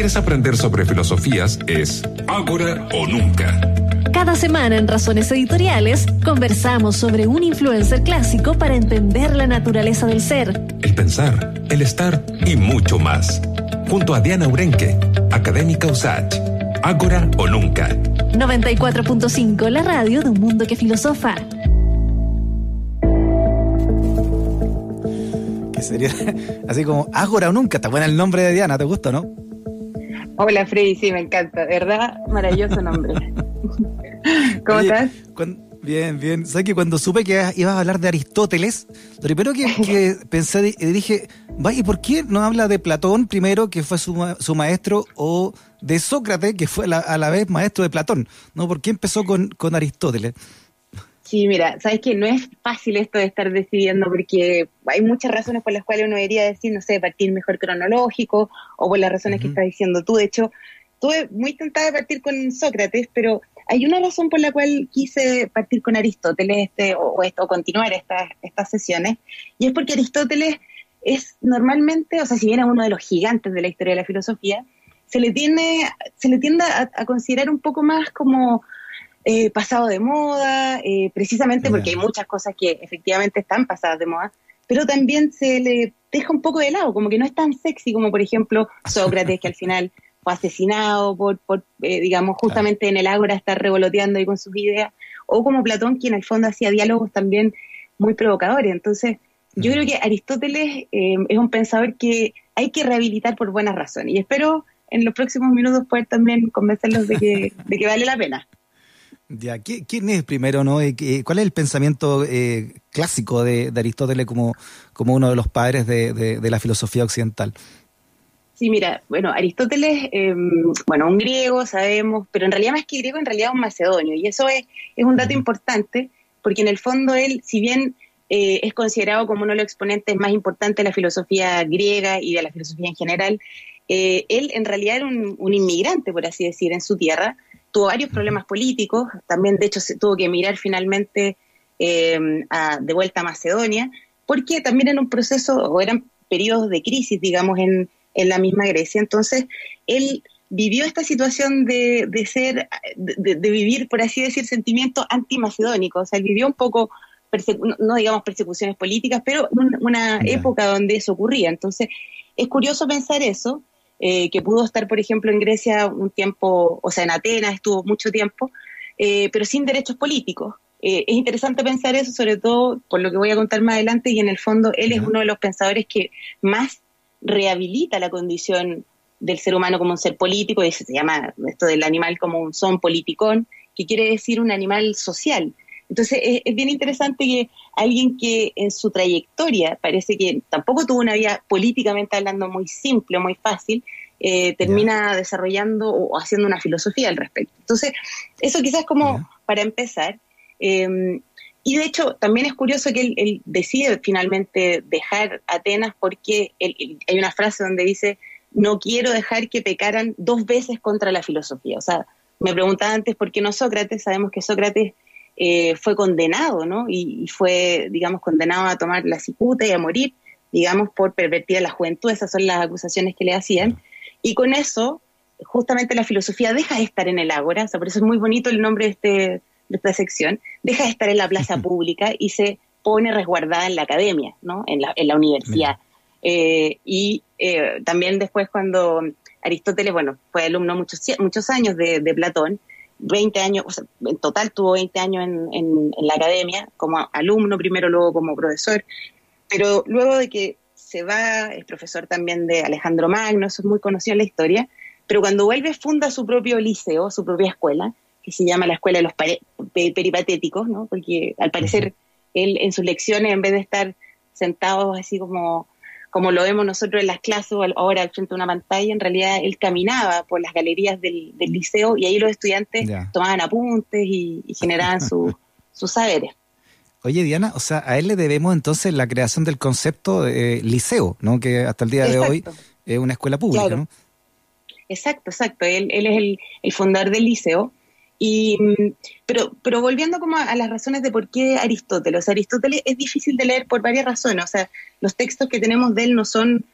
quieres aprender sobre filosofías, es Ágora o Nunca. Cada semana en Razones Editoriales conversamos sobre un influencer clásico para entender la naturaleza del ser, el pensar, el estar y mucho más. Junto a Diana Urenque, académica USACH. Ágora o Nunca. 94.5, la radio de un mundo que filosofa. Que sería así como Ágora o Nunca. Está bueno el nombre de Diana, ¿te gusta, no? Hola Freddy, sí, me encanta, ¿verdad? Maravilloso nombre. ¿Cómo estás? Bien, bien. ¿Sabes que cuando supe que ibas a hablar de Aristóteles, lo primero que, pensé, dije, ¿y por qué no habla de Platón primero, que fue su, su maestro, o de Sócrates, que fue a la vez maestro de Platón? ¿No? ¿Por qué empezó con, con Aristóteles? Sí, mira, sabes que no es fácil esto de estar decidiendo porque hay muchas razones por las cuales uno debería decir, no sé, partir mejor cronológico o por las razones que estás diciendo tú. De hecho, estuve muy tentada de partir con Sócrates, pero hay una razón por la cual quise partir con Aristóteles este, o, esto, o continuar estas, estas sesiones, y es porque Aristóteles es normalmente, o sea, si bien es uno de los gigantes de la historia de la filosofía, se le tiene, se le tiende a considerar un poco más como eh, pasado de moda, eh, precisamente porque hay muchas cosas que efectivamente están pasadas de moda, pero también se le deja un poco de lado, como que no es tan sexy como por ejemplo Sócrates, que al final fue asesinado por, por eh, digamos, justamente en el ágora estar revoloteando ahí con sus ideas, o como Platón, quien en el fondo hacía diálogos también muy provocadores. Entonces, yo creo que Aristóteles es un pensador que hay que rehabilitar por buenas razones, y espero en los próximos minutos poder también convencerlos de que, de que vale la pena. Ya, ¿quién es primero, no? ¿Cuál es el pensamiento eh, clásico de, Aristóteles como, como uno de los padres de, la filosofía occidental? Sí, mira, bueno, Aristóteles, em, bueno, un griego, sabemos, pero en realidad más que griego, en realidad un macedonio, y eso es, es un dato importante, porque en el fondo él, si bien eh, es considerado como uno de los exponentes más importantes de la filosofía griega y de la filosofía en general, eh, él en realidad era un, un inmigrante, por así decir, en su tierra, tuvo varios problemas políticos, también de hecho se tuvo que mirar finalmente em, de vuelta a Macedonia, porque también en un proceso, o eran periodos de crisis, digamos, en, la misma Grecia. Entonces, él vivió esta situación de, ser, de, vivir, por así decir, sentimientos antimacedónicos. O sea, él vivió un poco, no, digamos persecuciones políticas, pero una época donde eso ocurría. Entonces, es curioso pensar eso, eh, que pudo estar, por ejemplo, en Grecia un tiempo, o sea, en Atenas estuvo mucho tiempo, eh, pero sin derechos políticos. Eh, es interesante pensar eso, sobre todo por lo que voy a contar más adelante, y en el fondo él es uno de los pensadores que más rehabilita la condición del ser humano como un ser político, y se llama esto del animal como un son politicón, que quiere decir un animal social. Entonces es, bien interesante que alguien que en su trayectoria parece que tampoco tuvo una vida políticamente hablando muy simple, muy fácil, eh, termina desarrollando o haciendo una filosofía al respecto. Entonces, eso quizás como para empezar. Em, y de hecho, también es curioso que él, decide finalmente dejar Atenas porque hay una frase donde dice, no quiero dejar que pecaran dos veces contra la filosofía. O sea, me preguntaba antes por qué no Sócrates, sabemos que Sócrates eh, fue condenado, ¿no? Y, fue, digamos, condenado a tomar la cicuta y a morir, digamos, por pervertir a la juventud. Esas son las acusaciones que le hacían. Y con eso, justamente la filosofía deja de estar en el ágora, o sea, por eso es muy bonito el nombre de, este, de esta sección, deja de estar en la plaza pública y se pone resguardada en la academia, ¿no? En la, en la universidad. Eh, y eh, también después cuando Aristóteles, bueno, fue alumno muchos, muchos años de, de Platón, 20 años, o sea, en total tuvo 20 años en, en, la academia, como alumno primero, luego como profesor, pero luego de que se va, es profesor también de Alejandro Magno, eso es muy conocido en la historia, pero cuando vuelve funda su propio liceo, su propia escuela, que se llama la Escuela de los Peripatéticos, ¿no? porque al parecer él en sus lecciones, en vez de estar sentados así como como lo vemos nosotros en las clases o ahora al frente de una pantalla, en realidad él caminaba por las galerías del, liceo y ahí los estudiantes tomaban apuntes y, generaban sus saberes. Oye, Diana, o sea, a él le debemos entonces la creación del concepto de liceo, ¿no? Que hasta el día de hoy es una escuela pública, ¿no? Exacto, exacto. Él, él es el, el fundador del liceo y, mm, pero, pero volviendo como a, las razones de por qué Aristóteles. Aristóteles es difícil de leer por varias razones. O sea, los textos que tenemos de él no son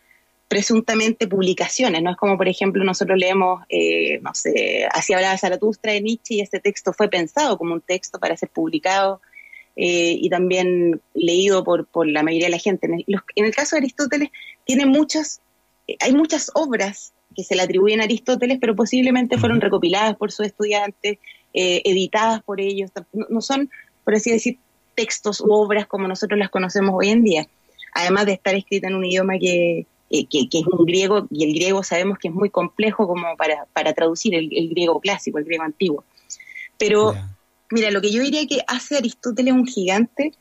presuntamente publicaciones, no es como por ejemplo nosotros leemos, eh, no sé, así hablaba Zaratustra de Nietzsche y este texto fue pensado como un texto para ser publicado eh, y también leído por, por la mayoría de la gente. En el, caso de Aristóteles tiene muchas, eh, hay muchas obras que se le atribuyen a Aristóteles, pero posiblemente fueron recopiladas por sus estudiantes, editadas por ellos, no son, por así decir, textos u obras como nosotros las conocemos hoy en día, además de estar escrita en un idioma que, eh, que, es un griego, y el griego sabemos que es muy complejo como para, para traducir el, griego clásico, el griego antiguo. Pero, mira, lo que yo diría que hace Aristóteles un gigante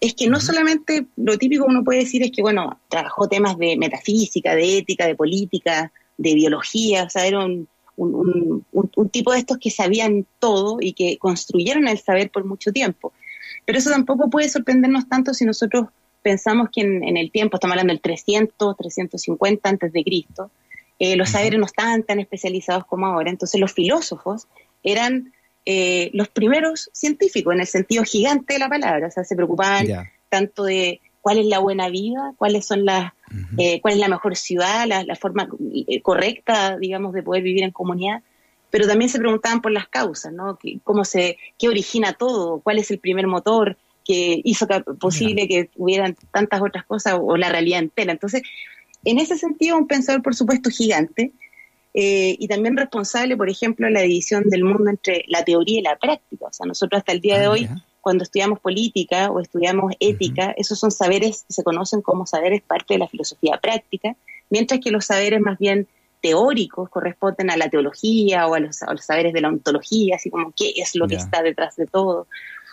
es que no solamente lo típico uno puede decir es que, bueno, trabajó temas de metafísica, de ética, de política, de biología, o sea, era un, un, un, tipo de estos que sabían todo y que construyeron el saber por mucho tiempo. Pero eso tampoco puede sorprendernos tanto si nosotros pensamos que en, el tiempo, estamos hablando del 300, 350 antes de Cristo, eh, los saberes no estaban tan especializados como ahora, entonces los filósofos eran eh, los primeros científicos en el sentido gigante de la palabra, o sea, se preocupaban tanto de cuál es la buena vida, cuáles son las, eh, cuál es la mejor ciudad, la, forma correcta, digamos, de poder vivir en comunidad, pero también se preguntaban por las causas, ¿no? ¿Cómo se, qué origina todo? ¿Cuál es el primer motor? que hizo posible que hubieran tantas otras cosas o, la realidad entera. Entonces, en ese sentido, un pensador, por supuesto, gigante eh, y también responsable, por ejemplo, de la división del mundo entre la teoría y la práctica. O sea, nosotros hasta el día de ah, hoy, cuando estudiamos política o estudiamos ética, esos son saberes que se conocen como saberes parte de la filosofía práctica, mientras que los saberes más bien teóricos corresponden a la teología o a los, a los saberes de la ontología, así como qué es lo que está detrás de todo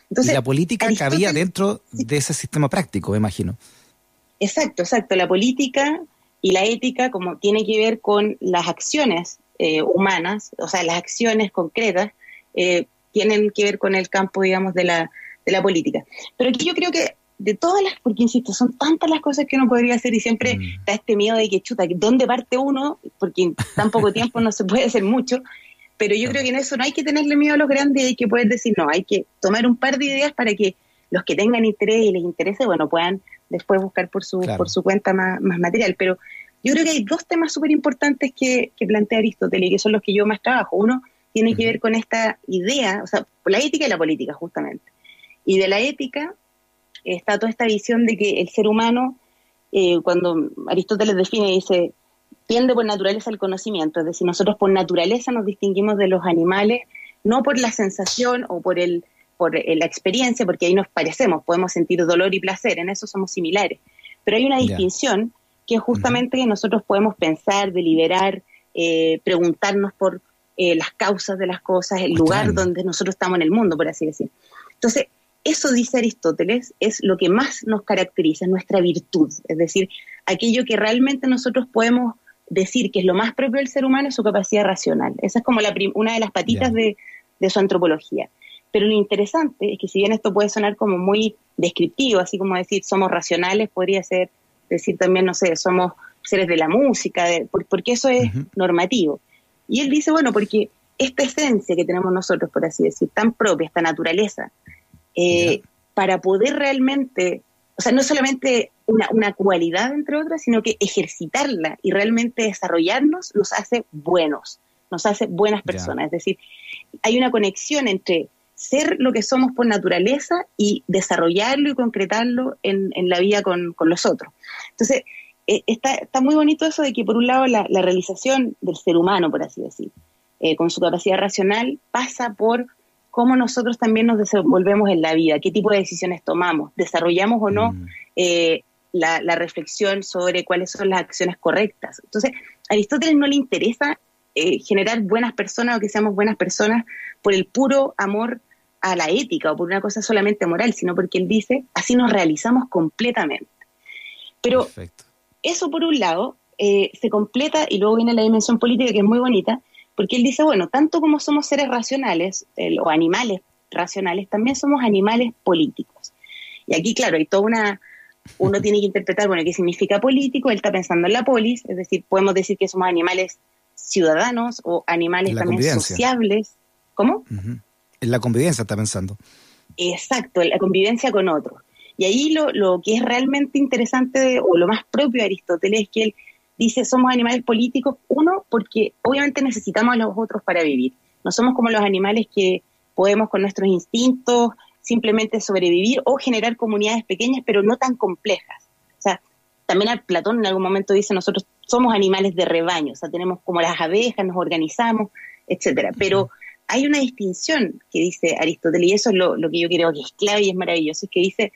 y la política cabía dentro de ese sistema práctico, me imagino. Exacto, exacto. La política y la ética, como tiene que ver con las acciones eh, humanas, o sea, las acciones concretas, eh, tienen que ver con el campo, digamos, de la, de la política. Pero aquí yo creo que de todas las, porque insisto, son tantas las cosas que uno podría hacer y siempre mm. está este miedo de que, chuta, ¿dónde parte uno? Porque en tan poco tiempo no se puede hacer mucho. Pero yo creo que en eso no hay que tenerle miedo a los grandes y hay que poder decir, no, hay que tomar un par de ideas para que los que tengan interés y les interese, bueno, puedan después buscar por su, por su cuenta más, material. Pero yo creo que hay dos temas súper importantes que, plantea Aristóteles y que son los que yo más trabajo. Uno tiene que ver con esta idea, o sea, la ética y la política, justamente. Y de la ética está toda esta visión de que el ser humano, eh, cuando Aristóteles define, dice, tiende por naturaleza al conocimiento, es decir, nosotros por naturaleza nos distinguimos de los animales, no por la sensación o por, el, por eh, la experiencia, porque ahí nos parecemos, podemos sentir dolor y placer, en eso somos similares. Pero hay una distinción que es justamente que nosotros podemos pensar, deliberar, eh, preguntarnos por eh, las causas de las cosas, el lugar donde nosotros estamos en el mundo, por así decir. Entonces, eso dice Aristóteles, es lo que más nos caracteriza, nuestra virtud, es decir, aquello que realmente nosotros podemos decir que es lo más propio del ser humano es su capacidad racional. Esa es como la una de las patitas de, su antropología. Pero lo interesante es que si bien esto puede sonar como muy descriptivo, así como decir somos racionales, podría ser decir también, no sé, somos seres de la música, porque eso es normativo. Y él dice, bueno, porque esta esencia que tenemos nosotros, por así decir, tan propia, esta naturaleza, eh, para poder realmente o sea, no solamente una, una, cualidad entre otras, sino que ejercitarla y realmente desarrollarnos nos hace buenos, nos hace buenas personas. Es decir, hay una conexión entre ser lo que somos por naturaleza y desarrollarlo y concretarlo en, en la vida con, con, los otros. Entonces, está, está, muy bonito eso de que, por un lado, la, la realización del ser humano, por así decir, eh, con su capacidad racional, pasa por cómo nosotros también nos desenvolvemos en la vida, qué tipo de decisiones tomamos, desarrollamos o no mm. eh, la, reflexión sobre cuáles son las acciones correctas. Entonces, a Aristóteles no le interesa eh, generar buenas personas o que seamos buenas personas por el puro amor a la ética o por una cosa solamente moral, sino porque él dice, así nos realizamos completamente. Pero eso por un lado eh, se completa y luego viene la dimensión política que es muy bonita, porque él dice, bueno, tanto como somos seres racionales o animales racionales, también somos animales políticos. Y aquí, claro, hay toda una, uno tiene que interpretar, bueno, qué significa político, él está pensando en la polis, es decir, podemos decir que somos animales ciudadanos o animales también sociables. ¿Cómo? En la convivencia está pensando. Exacto, en la convivencia con otros. Y ahí lo, lo que es realmente interesante o lo más propio de Aristóteles es que él dice somos animales políticos, uno, porque obviamente necesitamos a los otros para vivir. No somos como los animales que podemos con nuestros instintos simplemente sobrevivir o generar comunidades pequeñas, pero no tan complejas. O sea, también Platón en algún momento dice nosotros somos animales de rebaño, o sea, tenemos como las abejas, nos organizamos, etcétera. Pero hay una distinción que dice Aristóteles, y eso es lo, lo que yo creo que es clave y es maravilloso, es que dice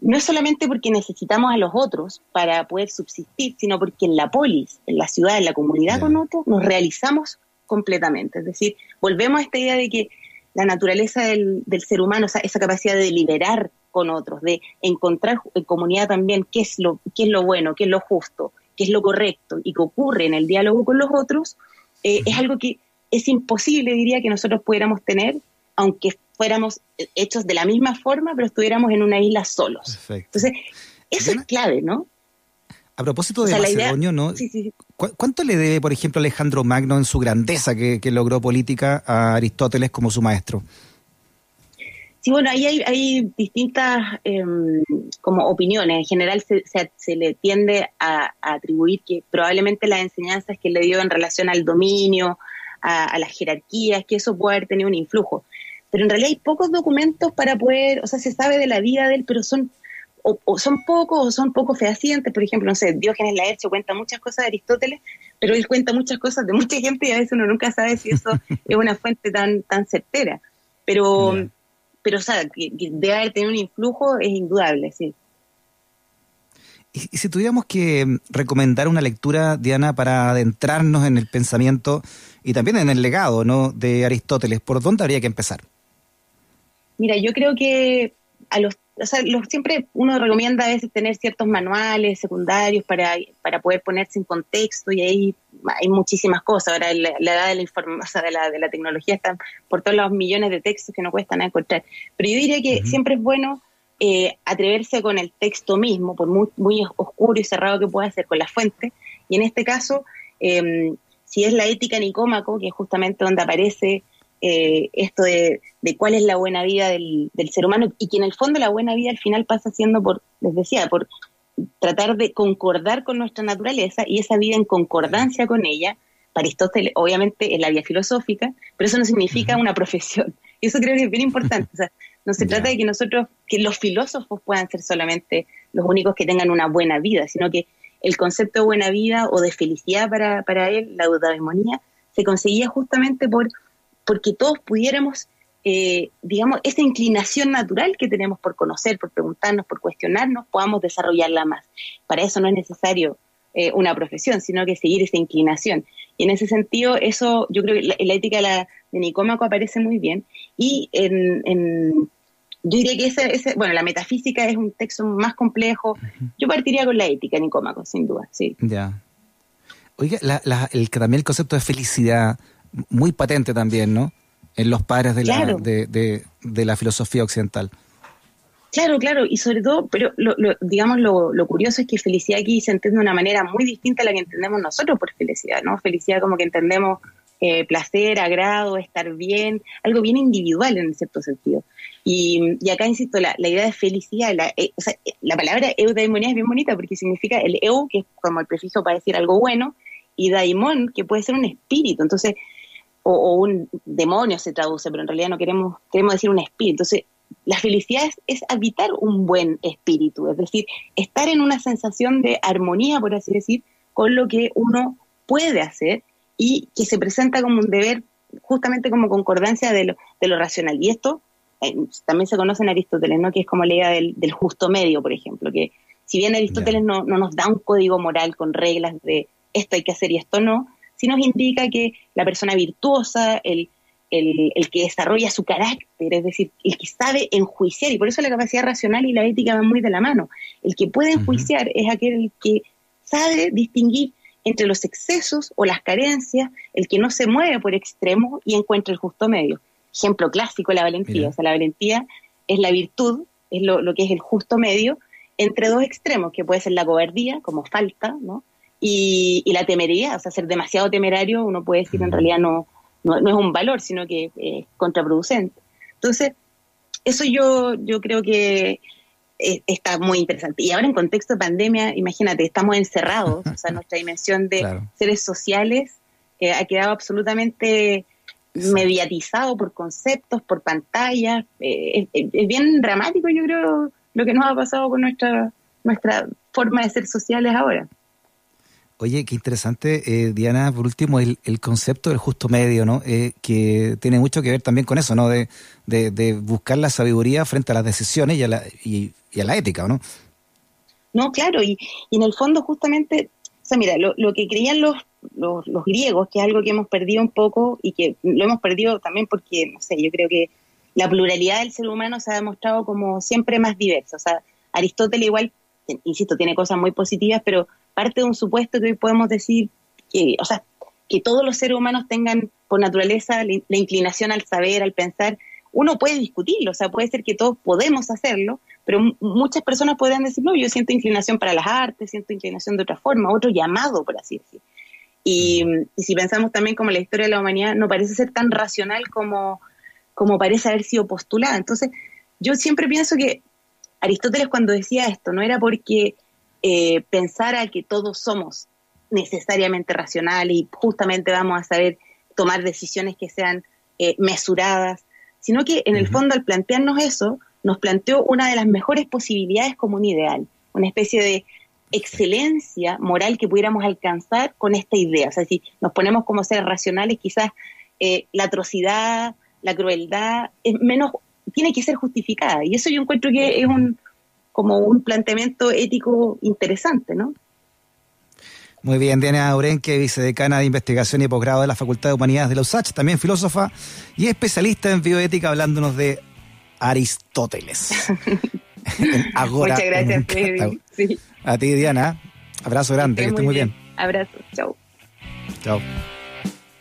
no es solamente porque necesitamos a los otros para poder subsistir, sino porque en la polis, en la ciudad, en la comunidad con otros, nos realizamos completamente. Es decir, volvemos a esta idea de que la naturaleza del, ser humano, esa capacidad de liberar con otros, de encontrar en comunidad también qué es lo, qué es lo bueno, qué es lo justo, qué es lo correcto y que ocurre en el diálogo con los otros, eh, es algo que es imposible, diría, que nosotros pudiéramos tener, aunque fuéramos hechos de la misma forma, pero estuviéramos en una isla solos. Entonces, eso es clave, ¿no? A propósito de Macedonio, ¿no? ¿Cuánto le debe, por ejemplo, Alejandro Magno en su grandeza que, logró política a Aristóteles como su maestro? Sí, bueno, ahí hay, distintas em, como opiniones. En general se, le tiende a, atribuir que probablemente las enseñanzas que le dio en relación al dominio, a, a las jerarquías, que eso puede haber tenido un influjo pero en realidad hay pocos documentos para poder, o sea, se sabe de la vida de él, pero son o, son pocos o son poco fehacientes. Por ejemplo, no sé, Diógenes Laercio cuenta muchas cosas de Aristóteles, pero él cuenta muchas cosas de mucha gente y a veces uno nunca sabe si eso es una fuente tan, tan certera. Pero, pero o sea, que, debe haber tenido un influjo es indudable, sí. Y, si tuviéramos que recomendar una lectura, Diana, para adentrarnos en el pensamiento y también en el legado ¿no? de Aristóteles, ¿por dónde habría que empezar? Mira, yo creo que a los, o sea, siempre uno recomienda a veces tener ciertos manuales secundarios para, para poder ponerse en contexto y ahí hay muchísimas cosas. Ahora la, edad de la información, de la, de la tecnología están por todos los millones de textos que no cuestan encontrar. Pero yo diría que siempre es bueno eh, atreverse con el texto mismo, por muy, muy oscuro y cerrado que pueda ser con la fuente. Y en este caso, eh, si es la ética Nicómaco, que es justamente donde aparece eh, esto de, cuál es la buena vida del, ser humano y que en el fondo la buena vida al final pasa siendo por, les decía, por tratar de concordar con nuestra naturaleza y esa vida en concordancia con ella. Para Aristóteles, obviamente, es la vía filosófica, pero eso no significa una profesión. Y eso creo que es bien importante. O sea, no se trata de que nosotros, que los filósofos puedan ser solamente los únicos que tengan una buena vida, sino que el concepto de buena vida o de felicidad para, para él, la eudaimonia, se conseguía justamente por porque todos pudiéramos, eh, digamos, esa inclinación natural que tenemos por conocer, por preguntarnos, por cuestionarnos, podamos desarrollarla más. Para eso no es necesario eh, una profesión, sino que seguir esa inclinación. Y en ese sentido, eso yo creo que la, la ética de, la, de Nicómaco aparece muy bien. Y en, en yo diría que ese, ese, bueno, la metafísica es un texto más complejo. Yo partiría con la ética, Nicómaco, sin duda, sí. Ya. Oiga, la, el, también el concepto de felicidad, muy patente también, ¿no? En los padres de, la, de, de, la filosofía occidental. Claro, claro, y sobre todo, pero lo, digamos lo, lo, curioso es que felicidad aquí se entiende de una manera muy distinta a la que entendemos nosotros por felicidad, ¿no? Felicidad como que entendemos eh, placer, agrado, estar bien, algo bien individual en cierto sentido. Y, y acá, insisto, la, la, idea de felicidad, la, eh, o sea, la palabra eudaimonía es bien bonita porque significa el eu, que es como el prefijo para decir algo bueno, y daimon, que puede ser un espíritu. Entonces, o, un demonio se traduce, pero en realidad no queremos, queremos decir un espíritu. Entonces, la felicidad es, habitar un buen espíritu, es decir, estar en una sensación de armonía, por así decir, con lo que uno puede hacer y que se presenta como un deber justamente como concordancia de lo, de lo racional. Y esto eh, también se conoce en Aristóteles, ¿no? que es como la idea del, justo medio, por ejemplo, que si bien Aristóteles no, no nos da un código moral con reglas de esto hay que hacer y esto no, sí nos indica que la persona virtuosa, el, el, el, que desarrolla su carácter, es decir, el que sabe enjuiciar, y por eso la capacidad racional y la ética van muy de la mano. El que puede enjuiciar es aquel que sabe distinguir entre los excesos o las carencias, el que no se mueve por extremo y encuentra el justo medio. Ejemplo clásico, la valentía. O sea, la valentía es la virtud, es lo, lo, que es el justo medio, entre dos extremos, que puede ser la cobardía, como falta, ¿no? Y, la temeridad, o sea, ser demasiado temerario, uno puede decir en realidad no, no, es un valor, sino que es contraproducente. Entonces, eso yo, yo creo que está muy interesante. Y ahora en contexto de pandemia, imagínate, estamos encerrados, o sea, nuestra dimensión de seres sociales eh, ha quedado absolutamente mediatizado por conceptos, por pantallas. Eh, es, bien dramático, yo creo, lo que nos ha pasado con nuestra, nuestra forma de ser sociales ahora. Oye, qué interesante, eh, Diana, por último, el, concepto del justo medio, ¿no? Eh, que tiene mucho que ver también con eso, ¿no? De, de, buscar la sabiduría frente a las decisiones y a la, y, a la ética, ¿no? No, claro, y, y, en el fondo justamente, o sea, mira, lo, que creían los, los, griegos, que es algo que hemos perdido un poco y que lo hemos perdido también porque, no sé, yo creo que la pluralidad del ser humano se ha demostrado como siempre más diversa. O sea, Aristóteles igual, insisto, tiene cosas muy positivas, pero parte de un supuesto que hoy podemos decir que, o sea, que todos los seres humanos tengan por naturaleza la, inclinación al saber, al pensar, uno puede discutirlo, o sea, puede ser que todos podemos hacerlo, pero muchas personas podrían decir, no, yo siento inclinación para las artes, siento inclinación de otra forma, otro llamado, por así decir. Y, si pensamos también como la historia de la humanidad no parece ser tan racional como, como parece haber sido postulada. Entonces, yo siempre pienso que Aristóteles cuando decía esto, no era porque eh, pensara que todos somos necesariamente racionales y justamente vamos a saber tomar decisiones que sean eh, mesuradas, sino que en el fondo al plantearnos eso, nos planteó una de las mejores posibilidades como un ideal, una especie de excelencia moral que pudiéramos alcanzar con esta idea. O sea, si nos ponemos como seres racionales, quizás eh, la atrocidad, la crueldad, es menos, tiene que ser justificada. Y eso yo encuentro que es un, como un planteamiento ético interesante, ¿no? Muy bien, Diana Aurenque, vicedecana de investigación y posgrado de la Facultad de Humanidades de la USACH, también filósofa y especialista en bioética, hablándonos de Aristóteles. Muchas gracias, Kevin. A ti, Diana. Abrazo grande, que estés muy bien. Abrazo, chao. Chao.